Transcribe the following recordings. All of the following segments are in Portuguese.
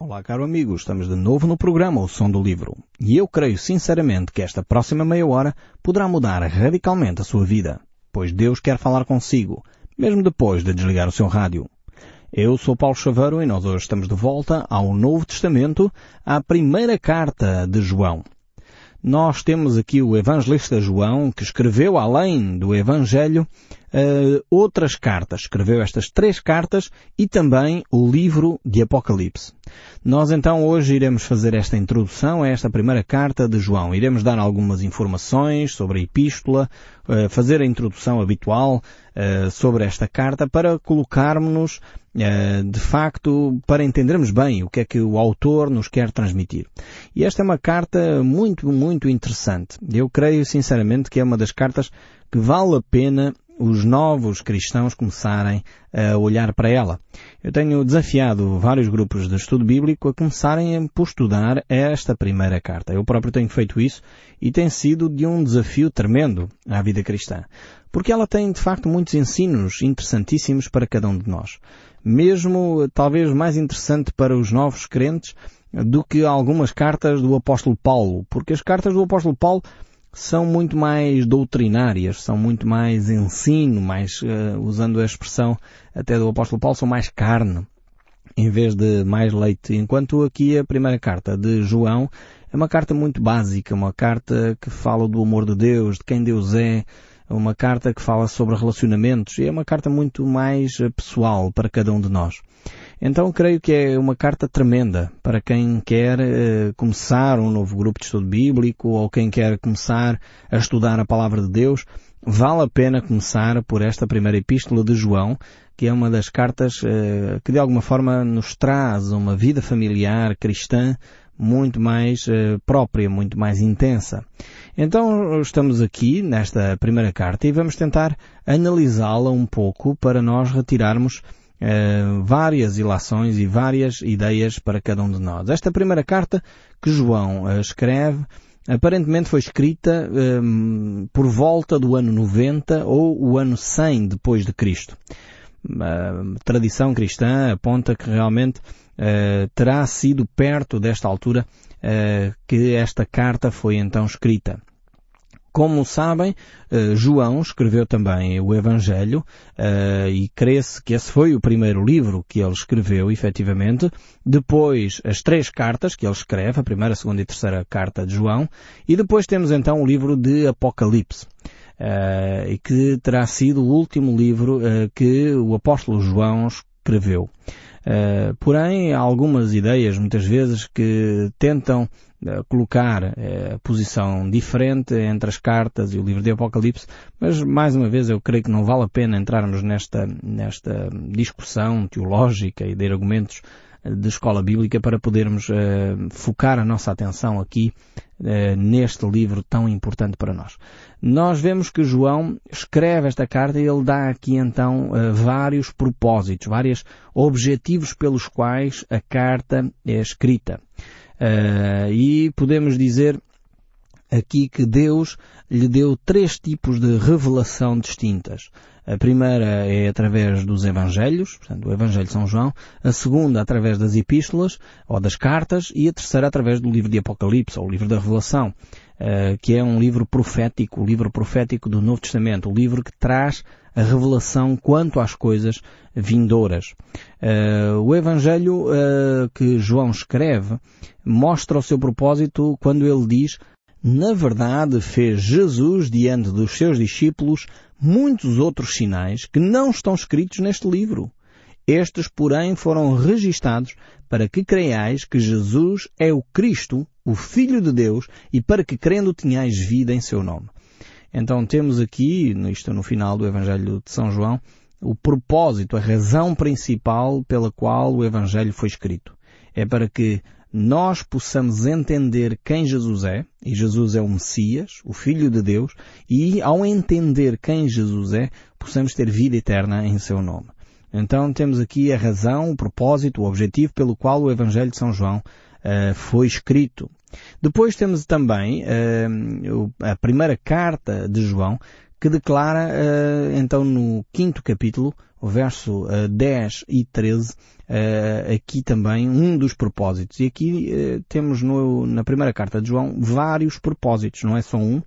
Olá, caro amigo, estamos de novo no programa O Som do Livro. E eu creio sinceramente que esta próxima meia hora poderá mudar radicalmente a sua vida, pois Deus quer falar consigo, mesmo depois de desligar o seu rádio. Eu sou Paulo Chaveiro e nós hoje estamos de volta ao Novo Testamento, à primeira carta de João. Nós temos aqui o evangelista João, que escreveu, além do Evangelho, uh, outras cartas. Escreveu estas três cartas e também o livro de Apocalipse. Nós então hoje iremos fazer esta introdução a esta primeira carta de João. Iremos dar algumas informações sobre a epístola, uh, fazer a introdução habitual uh, sobre esta carta para colocarmos-nos de facto, para entendermos bem o que é que o autor nos quer transmitir. E esta é uma carta muito, muito interessante. Eu creio sinceramente que é uma das cartas que vale a pena os novos cristãos começarem a olhar para ela. Eu tenho desafiado vários grupos de estudo bíblico a começarem por estudar esta primeira carta. Eu próprio tenho feito isso e tem sido de um desafio tremendo à vida cristã. Porque ela tem, de facto, muitos ensinos interessantíssimos para cada um de nós. Mesmo, talvez, mais interessante para os novos crentes do que algumas cartas do apóstolo Paulo. Porque as cartas do apóstolo Paulo são muito mais doutrinárias, são muito mais ensino, mais, uh, usando a expressão até do apóstolo Paulo, são mais carne, em vez de mais leite. Enquanto aqui a primeira carta de João é uma carta muito básica, uma carta que fala do amor de Deus, de quem Deus é, uma carta que fala sobre relacionamentos e é uma carta muito mais eh, pessoal para cada um de nós. Então creio que é uma carta tremenda para quem quer uh, começar um novo grupo de estudo bíblico ou quem quer começar a estudar a palavra de Deus. Vale a pena começar por esta primeira epístola de João, que é uma das cartas uh, que de alguma forma nos traz uma vida familiar cristã muito mais uh, própria, muito mais intensa. Então estamos aqui nesta primeira carta e vamos tentar analisá-la um pouco para nós retirarmos uh, várias ilações e várias ideias para cada um de nós. Esta primeira carta que João uh, escreve aparentemente foi escrita um, por volta do ano 90 ou o ano 100 depois de Cristo. A tradição cristã aponta que realmente uh, terá sido perto desta altura uh, que esta carta foi então escrita. Como sabem, eh, João escreveu também o Evangelho eh, e crê-se que esse foi o primeiro livro que ele escreveu, efetivamente. Depois, as três cartas que ele escreve, a primeira, a segunda e a terceira carta de João. E depois temos então o livro de Apocalipse. Uh, e que terá sido o último livro que o apóstolo João escreveu. Porém, há algumas ideias, muitas vezes, que tentam colocar eh, a posição diferente entre as cartas e o livro de Apocalipse, mas mais uma vez eu creio que não vale a pena entrarmos nesta, nesta discussão teológica e de argumentos eh, de escola bíblica para podermos uh, focar a nossa atenção aqui uh, neste livro tão importante para nós. Nós vemos que João escreve esta carta e ele dá aqui então uh, vários propósitos, vários objetivos pelos quais a carta é escrita. Uh, e podemos dizer aqui que Deus lhe deu três tipos de revelação distintas. A primeira é através dos Evangelhos, portanto, o Evangelho de São João. A segunda, através das epístolas, ou das cartas. E a terceira, através do livro de Apocalipse, ou o livro da Revelação, uh, que é um livro profético, o livro profético do Novo Testamento, o livro que traz a revelação quanto às coisas vindouras. Uh, o Evangelho uh, que João escreve mostra o seu propósito quando ele diz na verdade fez Jesus diante dos seus discípulos muitos outros sinais que não estão escritos neste livro. Estes, porém, foram registados para que creiais que Jesus é o Cristo, o Filho de Deus, e para que crendo tenhais vida em seu nome. Então temos aqui, isto no final do Evangelho de São João, o propósito, a razão principal pela qual o Evangelho foi escrito. É para que nós possamos entender quem Jesus é, e Jesus é o Messias, o Filho de Deus, e ao entender quem Jesus é, possamos ter vida eterna em seu nome. Então temos aqui a razão, o propósito, o objetivo pelo qual o Evangelho de São João uh, foi escrito. Depois temos também uh, a primeira carta de João que declara uh, então no quinto capítulo o verso uh, 10 e 13, uh, aqui também um dos propósitos. E aqui uh, temos no, na primeira carta de João vários propósitos, não é só um.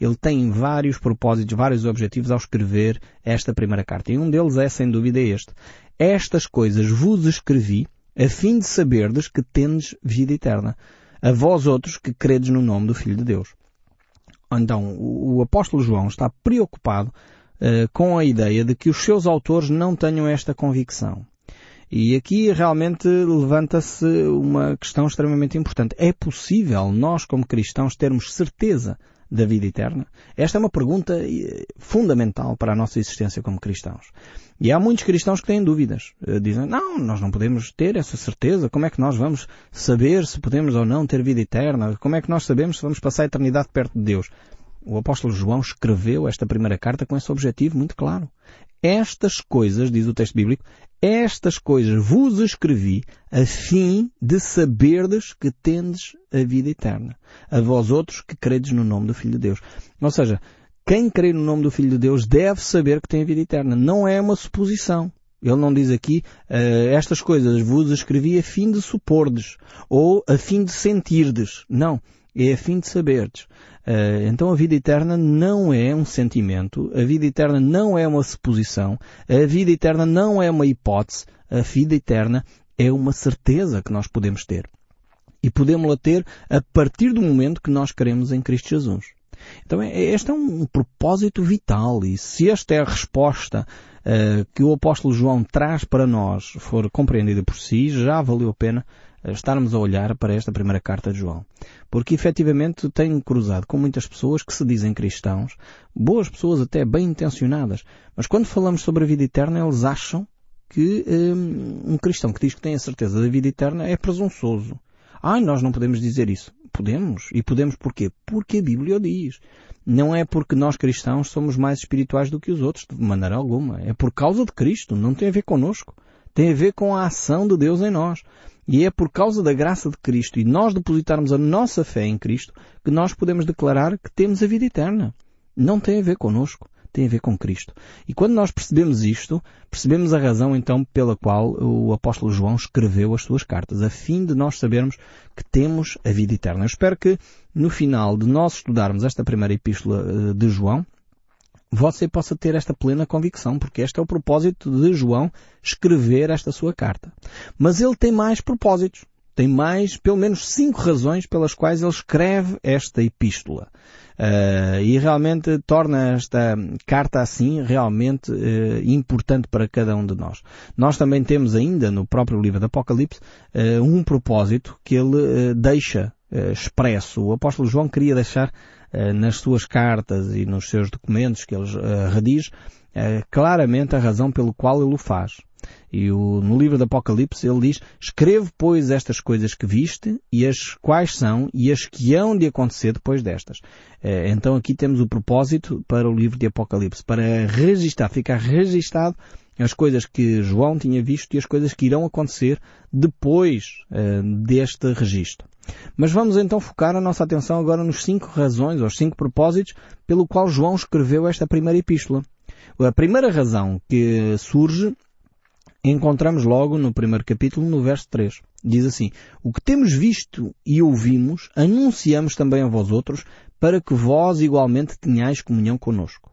Ele tem vários propósitos, vários objetivos ao escrever esta primeira carta. E um deles é, sem dúvida, este. Estas coisas vos escrevi a fim de saberdes que tendes vida eterna. A vós outros que credes no nome do Filho de Deus. Então, o apóstolo João está preocupado uh, com a ideia de que os seus autores não tenham esta convicção. E aqui realmente levanta-se uma questão extremamente importante. É possível nós, como cristãos, termos certeza da vida eterna? Esta é uma pergunta eh, fundamental para a nossa existência como cristãos. E há muitos cristãos que têm dúvidas. Eh, dizem, não, nós não podemos ter essa certeza. Como é que nós vamos saber se podemos ou não ter vida eterna? Como é que nós sabemos se vamos passar a eternidade perto de Deus? O apóstolo João escreveu esta primeira carta com esse objetivo muito claro. Estas coisas, diz o texto bíblico, estas coisas vos escrevi a fim de saberdes que tendes a vida eterna. A vós outros que credes no nome do Filho de Deus. Ou seja, quem crê no nome do Filho de Deus deve saber que tem a vida eterna. Não é uma suposição. Ele não diz aqui, uh, estas coisas vos escrevi a fim de supordes, ou a fim de sentirdes. Não. É a fim de saberdes. Uh, então a vida eterna não é um sentimento, a vida eterna não é uma suposição, a vida eterna não é uma hipótese, a vida eterna é uma certeza que nós podemos ter. E podemos-la ter a partir do momento que nós queremos em Cristo Jesus. Então é, este é um propósito vital e se esta é a resposta uh, que o apóstolo João traz para nós for compreendida por si, já valeu a pena estarmos a olhar para esta primeira carta de João. Porque efetivamente tenho cruzado com muitas pessoas que se dizem cristãos, boas pessoas até bem intencionadas, mas quando falamos sobre a vida eterna eles acham que um, um cristão que diz que tem a certeza da vida eterna é presunçoso. Ai, nós não podemos dizer isso. Podemos. E podemos porquê? Porque a Bíblia o diz. Não é porque nós cristãos somos mais espirituais do que os outros, de maneira alguma. É por causa de Cristo. Não tem a ver connosco. Tem a ver com a ação de Deus em nós. E é por causa da graça de Cristo e nós depositarmos a nossa fé em Cristo que nós podemos declarar que temos a vida eterna. Não tem a ver connosco, tem a ver com Cristo. E quando nós percebemos isto, percebemos a razão então pela qual o apóstolo João escreveu as suas cartas, a fim de nós sabermos que temos a vida eterna. Eu espero que no final de nós estudarmos esta primeira epístola eh, de João, você possa ter esta plena convicção, porque este é o propósito de João escrever esta sua carta. Mas ele tem mais propósitos. Tem mais, pelo menos cinco razões pelas quais ele escreve esta epístola. Uh, e realmente torna esta carta assim realmente uh, importante para cada um de nós. Nós também temos ainda no próprio livro do Apocalipse uh, um propósito que ele deixa expresso. O apóstolo João queria deixar nas suas cartas e nos seus documentos que ele uh, redige, uh, claramente a razão pelo qual ele o faz. E o, no livro do Apocalipse ele diz, escreve pois estas coisas que viste e as quais são e as que hão de acontecer depois destas. então aqui temos o propósito para o livro de Apocalipse, para registar, ficar registado as coisas que João tinha visto e as coisas que irão acontecer depois uh, deste registro. Mas vamos então focar a nossa atenção agora nos cinco razões, ou cinco propósitos, pelo qual João escreveu esta primeira epístola. A primeira razão que surge encontramos logo no primeiro capítulo, no verso 3. Diz assim, o que temos visto e ouvimos, anunciamos também a vós outros, para que vós igualmente tenhais comunhão conosco.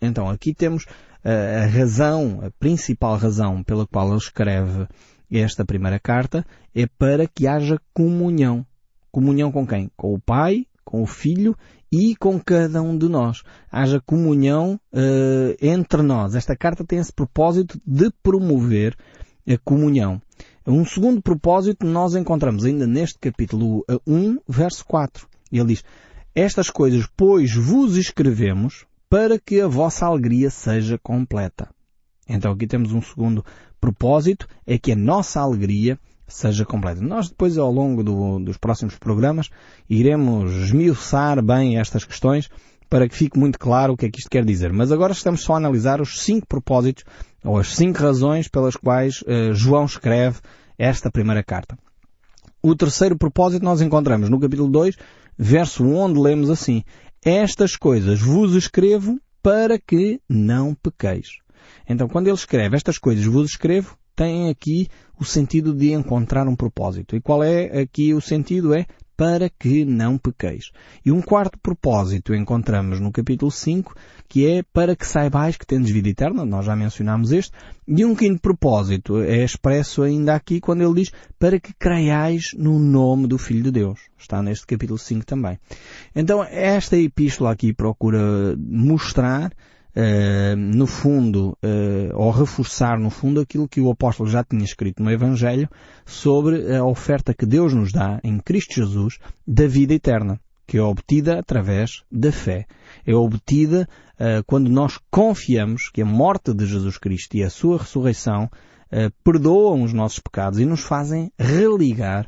Então, aqui temos a razão, a principal razão pela qual ele escreve esta primeira carta é para que haja comunhão. Comunhão com quem? Com o Pai, com o Filho e com cada um de nós. Haja comunhão uh, entre nós. Esta carta tem esse propósito de promover a comunhão. Um segundo propósito nós encontramos ainda neste capítulo 1, verso 4. Ele diz, estas coisas, pois, vos escrevemos para que a vossa alegria seja completa. Então aqui temos um segundo propósito, é que a nossa alegria seja completa. Nós depois ao longo do, dos próximos programas iremos esmiuçar bem estas questões para que fique muito claro o que é que isto quer dizer. Mas agora estamos só a analisar os cinco propósitos ou as cinco razões pelas quais uh, João escreve esta primeira carta. O terceiro propósito nós encontramos no capítulo 2, verso 1, onde lemos assim: estas coisas vos escrevo para que não pequeis. Então, quando ele escreve estas coisas vos escrevo, tem aqui o sentido de encontrar um propósito. E qual é aqui o sentido? É para que não pequeis. E um quarto propósito encontramos no capítulo 5, que é para que saibais que tendes vida eterna, nós já mencionámos este, e um quinto propósito é expresso ainda aqui quando ele diz para que creiais no nome do Filho de Deus. Está neste capítulo 5 também. Então esta epístola aqui procura mostrar Uh, no fundo, uh, ou reforçar no fundo aquilo que o apóstolo já tinha escrito no Evangelho sobre a oferta que Deus nos dá em Cristo Jesus da vida eterna, que é obtida através da fé. É obtida uh, quando nós confiamos que a morte de Jesus Cristo e a sua ressurreição perdoam os nossos pecados e nos fazem religar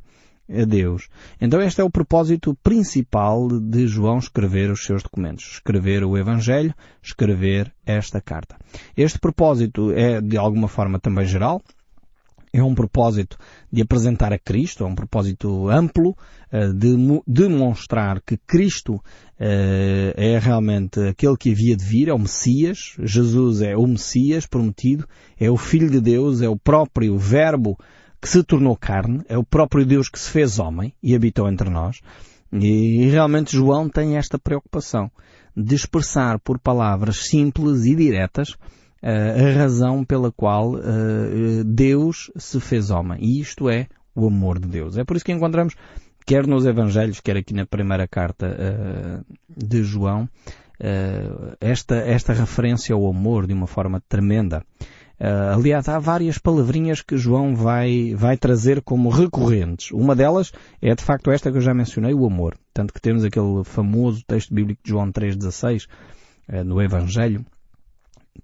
a Deus. Então este é o propósito principal de João escrever os seus documentos. Escrever o Evangelho, escrever esta carta. Este propósito é de alguma forma também geral. É um propósito de apresentar a Cristo, é um propósito amplo eh, de demonstrar que Cristo eh, é realmente aquele que havia de vir, é o Messias. Jesus é o Messias prometido, é o Filho de Deus, é o próprio Verbo que se tornou carne, é o próprio Deus que se fez homem e habitou entre nós. E realmente João tem esta preocupação de expressar por palavras simples e diretas uh, a razão pela qual uh, Deus se fez homem. E isto é o amor de Deus. É por isso que encontramos, quer nos Evangelhos, quer aqui na primeira carta uh, de João, esta, esta referência ao amor de uma forma tremenda. Uh, aliás, há várias palavrinhas que João vai, vai trazer como recorrentes. Uma delas é de facto esta que eu já mencionei, o amor. Tanto que temos aquele famoso texto bíblico de João 3,16 uh, no Evangelho,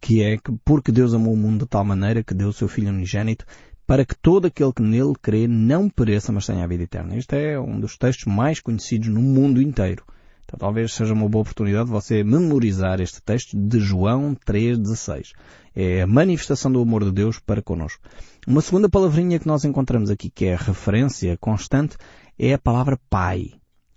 que é que porque Deus amou o mundo de tal maneira que deu o seu Filho unigênito para que todo aquele que nele crê não pereça, mas tenha a vida eterna. Este é um dos textos mais conhecidos no mundo inteiro. Então talvez seja uma boa oportunidade de você memorizar este texto de João 3,16. É a manifestação do amor de Deus para conosco. Uma segunda palavrinha que nós encontramos aqui, que é referência constante, é a palavra Pai.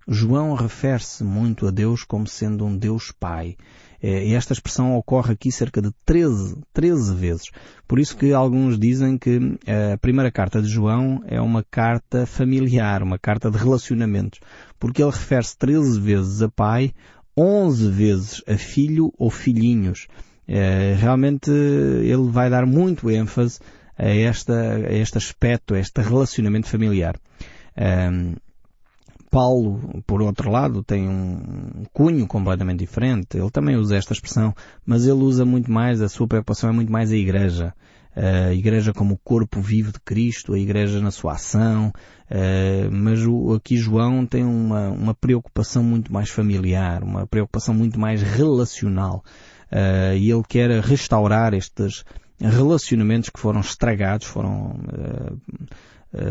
João refere-se muito a Deus como sendo um Deus Pai. É, esta expressão ocorre aqui cerca de 13, 13 vezes. Por isso que alguns dizem que a primeira carta de João é uma carta familiar, uma carta de relacionamentos, porque ele refere-se 13 vezes a pai, 11 vezes a filho ou filhinhos. É, realmente ele vai dar muito ênfase a, esta, a este aspecto, a este relacionamento familiar. Paulo, por outro lado, tem um cunho completamente diferente. Ele também usa esta expressão, mas ele usa muito mais, a sua preocupação é muito mais a igreja. A igreja como o corpo vivo de Cristo, a igreja na sua ação, mas aqui João tem uma, uma preocupação muito mais familiar, uma preocupação muito mais relacional. E ele quer restaurar estes relacionamentos que foram estragados, foram eh,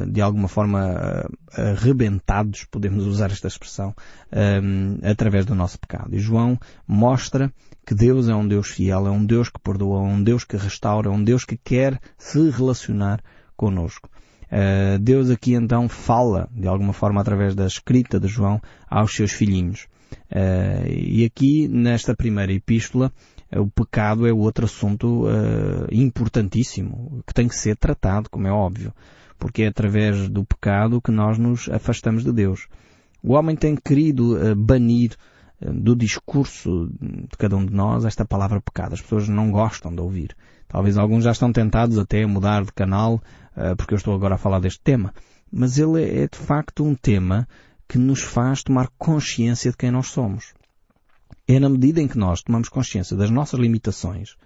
de alguma forma eh, arrebentados, podemos usar esta expressão, eh, através do nosso pecado. E João mostra que Deus é um Deus fiel, é um Deus que perdoa, é um Deus que restaura, é um Deus que quer se relacionar conosco. Deus aqui então fala, de alguma forma, através da escrita de João, aos seus filhinhos. e aqui, nesta primeira epístola, o pecado é outro assunto importantíssimo, que tem que ser tratado, como é óbvio porque é através do pecado que nós nos afastamos de Deus. O homem tem querido uh, banir uh, do discurso de cada um de nós esta palavra pecado. As pessoas não gostam de ouvir. Talvez alguns já estão tentados até a mudar de canal, uh, porque eu estou agora a falar deste tema. Mas ele é de facto um tema que nos faz tomar consciência de quem nós somos. É na medida em que nós tomamos consciência das nossas limitações,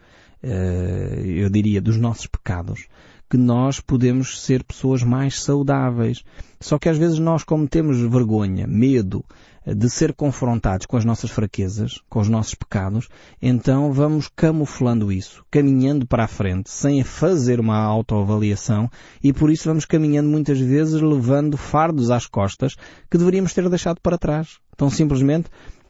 eu diria dos nossos pecados, que nós podemos ser pessoas mais saudáveis. Só que às vezes nós, como temos vergonha, medo eh, de ser confrontados com as nossas fraquezas, com os nossos pecados, então vamos camuflando isso, caminhando para a frente, sem fazer uma autoavaliação e por isso vamos caminhando muitas vezes levando fardos às costas que deveríamos ter deixado para trás. Tão simplesmente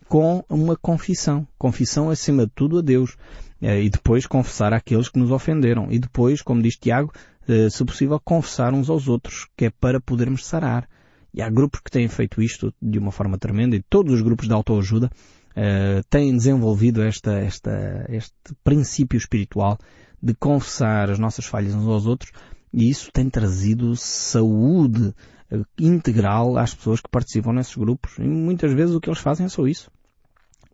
com uma confissão. Confissão acima de tudo a Deus. Eh, e depois confessar àqueles que nos ofenderam. E depois, como diz Tiago, se possível, confessar uns aos outros, que é para podermos sarar. E há grupos que têm feito isto de uma forma tremenda e todos os grupos de autoajuda uh, têm desenvolvido esta, esta, este princípio espiritual de confessar as nossas falhas uns aos outros e isso tem trazido saúde eh, integral às pessoas que participam nesses grupos. E muitas vezes o que eles fazem é só isso.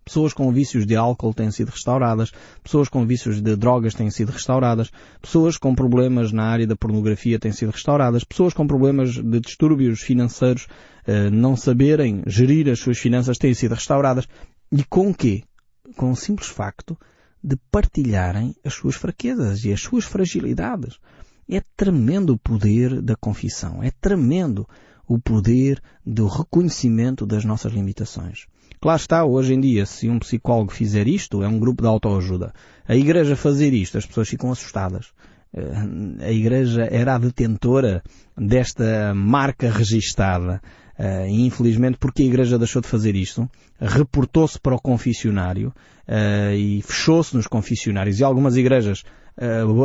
Pessoas com vícios de álcool têm sido restauradas, pessoas com vícios de drogas têm sido restauradas, pessoas com problemas na área da pornografia têm sido restauradas, pessoas com problemas de distúrbios financeiros, eh, não saberem gerir as suas finanças têm sido restauradas. E com quê? Com o simples facto de partilharem as suas fraquezas e as suas fragilidades. É tremendo o poder da confissão. É tremendo o poder do reconhecimento das nossas limitações. Claro está, hoje em dia, se um psicólogo fizer isto, é um grupo de autoajuda. A igreja fazer isto, as pessoas ficam assustadas. Eh, a igreja era a detentora desta marca registada. Uh, e infelizmente, porque a Igreja deixou de fazer isto, reportou-se para o confessionário uh, e fechou-se nos confessionários. E algumas igrejas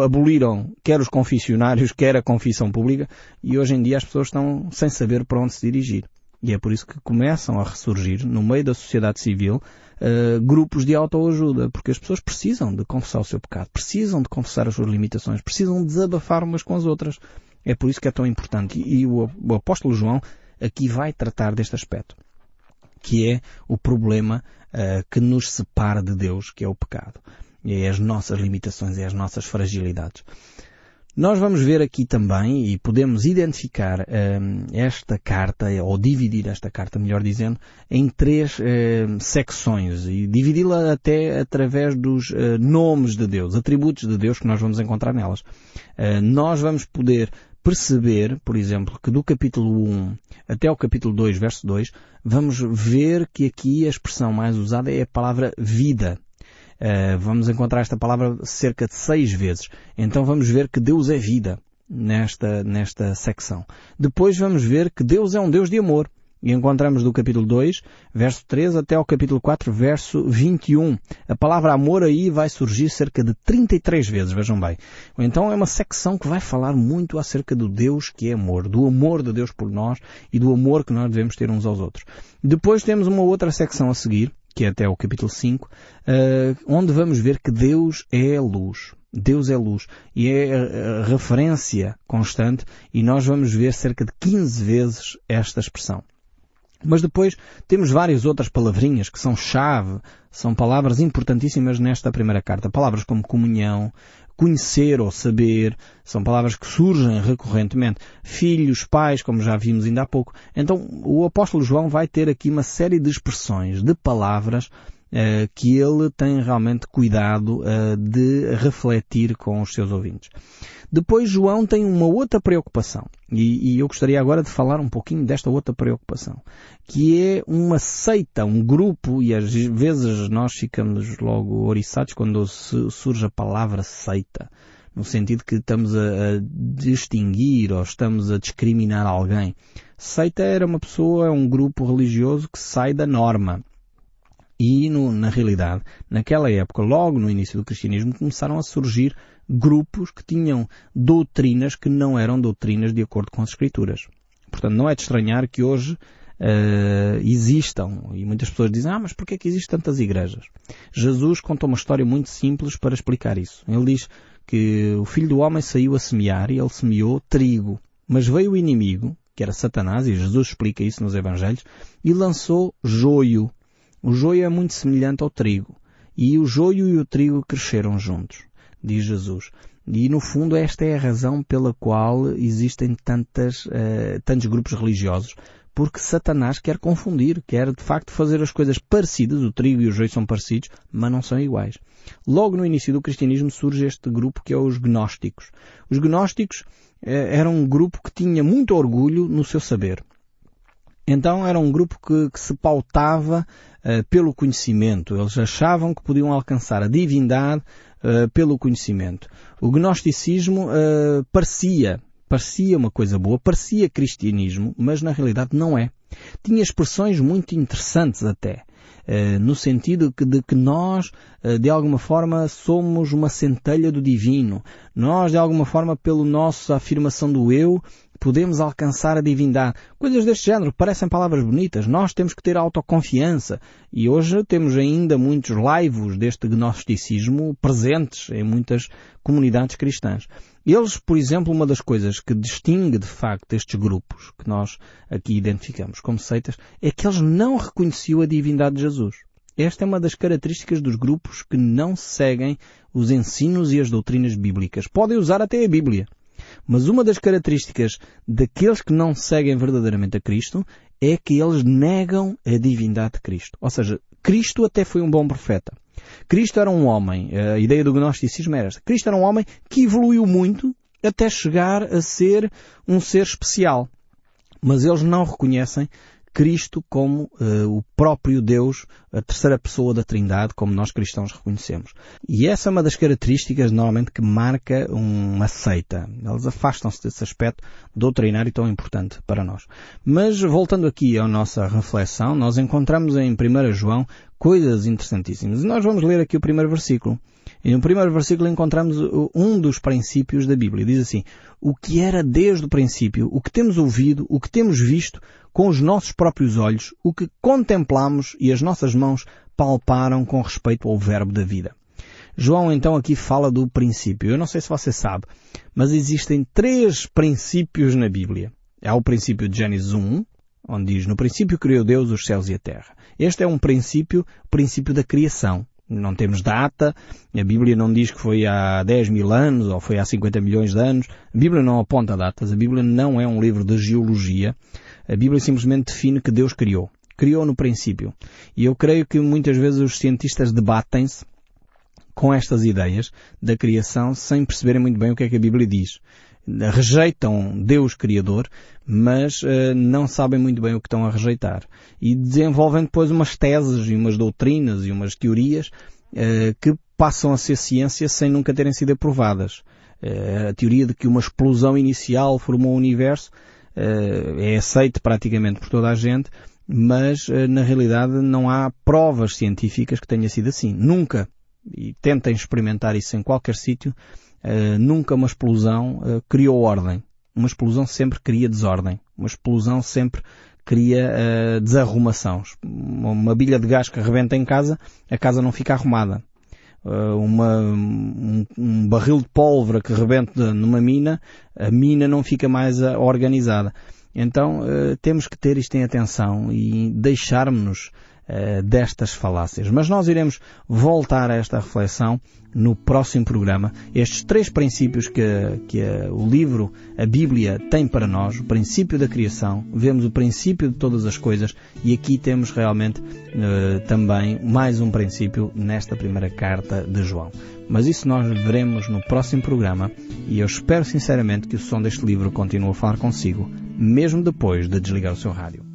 aboliram quer os confessionários, quer a confissão pública, e hoje em dia as pessoas estão sem saber para onde se dirigir. E é por isso que começam a ressurgir, no meio da sociedade civil, grupos de autoajuda, porque as pessoas precisam de confessar o seu pecado, precisam de confessar as suas limitações, precisam desabafar umas com as outras. É por isso que é tão importante. E, o, apóstolo João aqui vai tratar deste aspecto, que é o problema uh, que nos separa de Deus, que é o pecado. E é as nossas limitações, é as nossas fragilidades. Nós vamos ver aqui também, e podemos identificar uh, esta carta, ou dividir esta carta, melhor dizendo, em três uh, secções, e dividi-la até através dos uh, nomes de Deus, atributos de Deus que nós vamos encontrar nelas. nós vamos poder perceber, por exemplo, que do capítulo 1 até o capítulo 2, verso 2, vamos ver que aqui a expressão mais usada é a palavra vida. Uh, vamos encontrar esta palavra cerca de seis vezes. Então vamos ver que Deus é vida nesta, nesta secção. Depois vamos ver que Deus é um Deus de amor. E encontramos do capítulo 2, verso 3 até ao capítulo 4, verso 21. A palavra amor aí vai surgir cerca de 33 vezes, vejam bem. Então é uma secção que vai falar muito acerca do Deus que é amor, do amor de Deus por nós e do amor que nós devemos ter uns aos outros. Depois temos uma outra secção a seguir, que é até o capítulo 5, eh, onde vamos ver que Deus é luz. Deus é luz. E é a referência constante e nós vamos ver cerca de 15 vezes esta expressão. Mas depois temos várias outras palavrinhas que são chave, são palavras importantíssimas nesta primeira carta. Palavras como comunhão, conhecer ou saber, são palavras que surgem recorrentemente. Filhos, pais, como já vimos ainda há pouco. Então o apóstolo João vai ter aqui uma série de expressões, de palavras, eh, que ele tem realmente cuidado eh, de refletir com os seus ouvintes. Depois João tem uma outra preocupação, e, e, eu gostaria agora de falar um pouquinho desta outra preocupação, que é uma seita, um grupo, e às vezes nós ficamos logo oriçados quando surge a palavra seita, no sentido que estamos a, a distinguir ou estamos a discriminar alguém. Seita era uma pessoa, é um grupo religioso que sai da norma. E, no, na realidade, naquela época, logo no início do cristianismo, começaram a surgir grupos que tinham doutrinas que não eram doutrinas de acordo com as Escrituras. Portanto, não é de estranhar que hoje uh, existam, e muitas pessoas dizem, ah, mas porquê é que existem tantas igrejas? Jesus conta uma história muito simples para explicar isso. Ele diz que o filho do homem saiu a semear e ele semeou trigo. Mas veio o inimigo, que era Satanás, e Jesus explica isso nos Evangelhos, e lançou joio. O joio é muito semelhante ao trigo. E o joio e o trigo cresceram juntos diz Jesus. E no fundo esta é a razão pela qual existem tantas, uh, tantos grupos religiosos. Porque Satanás quer confundir, quer de facto fazer as coisas parecidas, o trigo e o joio são parecidos, mas não são iguais. Logo no início do cristianismo surge este grupo que é os gnósticos. Os gnósticos uh, eram um grupo que tinha muito orgulho no seu saber. Então era um grupo que, que se pautava uh, pelo conhecimento. Eles achavam que podiam alcançar a divindade uh, pelo conhecimento. O gnosticismo uh, parecia, parecia uma coisa boa, parecia cristianismo, mas na realidade não é. Tinha expressões muito interessantes até. Uh, no sentido de que nós, uh, de alguma forma, somos uma centelha do divino. Nós, de alguma forma, pela nossa afirmação do eu, podemos alcançar a divindade. Coisas deste género parecem palavras bonitas. Nós temos que ter autoconfiança. E hoje temos ainda muitos laivos deste gnosticismo presentes em muitas comunidades cristãs. Eles, por exemplo, uma das coisas que distingue de facto estes grupos que nós aqui identificamos como seitas é que eles não reconheciam a divindade de Jesus. Esta é uma das características dos grupos que não seguem os ensinos e as doutrinas bíblicas. Podem usar até a Bíblia. Mas uma das características daqueles que não seguem verdadeiramente a Cristo é que eles negam a divindade de Cristo. Ou seja, Cristo até foi um bom profeta. Cristo era um homem, a ideia do gnosticismo era esta. Cristo era um homem que evoluiu muito até chegar a ser um ser especial. Mas eles não reconhecem Cristo como uh, o próprio Deus, a terceira pessoa da Trindade, como nós cristãos reconhecemos. E essa é uma das características normalmente que marca uma seita. Eles afastam-se desse aspecto doutrinário tão importante para nós. Mas voltando aqui à nossa reflexão, nós encontramos em 1 João coisas interessantíssimas. E nós vamos ler aqui o primeiro versículo. E no primeiro versículo encontramos um dos princípios da Bíblia. Diz assim, o que era desde o princípio, o que temos ouvido, o que temos visto com os nossos próprios olhos, o que contemplamos e as nossas mãos palparam com respeito ao verbo da vida. João então aqui fala do princípio. Eu não sei se você sabe, mas existem três princípios na Bíblia. Há o princípio de Gênesis 1, onde diz, no princípio criou Deus os céus e a terra. Este é um princípio, o princípio da criação. Não temos data, a Bíblia não diz que foi há 10 mil anos ou foi há 50 milhões de anos. A Bíblia não aponta datas, a Bíblia não é um livro de geologia. A Bíblia simplesmente define que Deus criou. Criou no princípio. E eu creio que muitas vezes os cientistas debatem-se com estas ideias da criação sem perceberem muito bem o que é que a Bíblia diz rejeitam Deus Criador, mas uh, não sabem muito bem o que estão a rejeitar. E desenvolvem depois umas teses e umas doutrinas e umas teorias uh, que passam a ser ciência sem nunca terem sido aprovadas. Uh, a teoria de que uma explosão inicial formou o universo é aceita praticamente por toda a gente, mas na realidade não há provas científicas que tenha sido assim. Nunca. E tentem experimentar isso em qualquer sítio Uh, nunca uma explosão uh, criou ordem. Uma explosão sempre cria desordem. Uma explosão sempre cria uh, desarrumação. Uma, bilha de gás que rebenta em casa, a casa não fica arrumada. Uma, um, um, barril de pólvora que rebenta numa mina, a mina não fica mais organizada. Então temos que ter isto em atenção e deixarmos-nos destas falácias. Mas nós iremos voltar a esta reflexão no próximo programa. Estes três princípios que, que a, o livro, a Bíblia, tem para nós, o princípio da criação, vemos o princípio de todas as coisas e aqui temos realmente uh, também mais um princípio nesta primeira carta de João. Mas isso nós veremos no próximo programa e eu espero sinceramente que o som deste livro continue a falar consigo, mesmo depois de desligar o seu rádio.